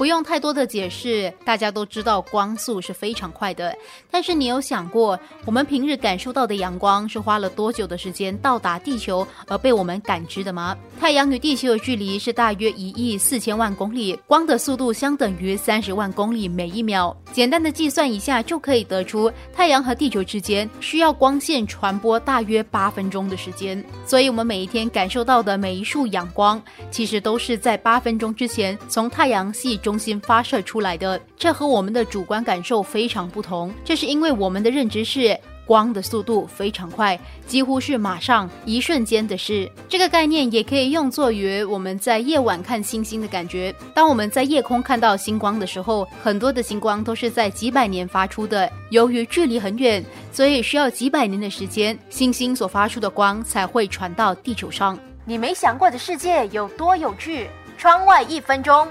不用太多的解释，大家都知道光速是非常快的。但是你有想过，我们平日感受到的阳光是花了多久的时间到达地球而被我们感知的吗？太阳与地球的距离是大约一亿四千万公里，光的速度相等于三十万公里每一秒。简单的计算一下就可以得出，太阳和地球之间需要光线传播大约八分钟的时间。所以，我们每一天感受到的每一束阳光，其实都是在八分钟之前从太阳系中。中心发射出来的，这和我们的主观感受非常不同。这是因为我们的认知是光的速度非常快，几乎是马上一瞬间的事。这个概念也可以用作于我们在夜晚看星星的感觉。当我们在夜空看到星光的时候，很多的星光都是在几百年发出的。由于距离很远，所以需要几百年的时间，星星所发出的光才会传到地球上。你没想过的世界有多有趣？窗外一分钟。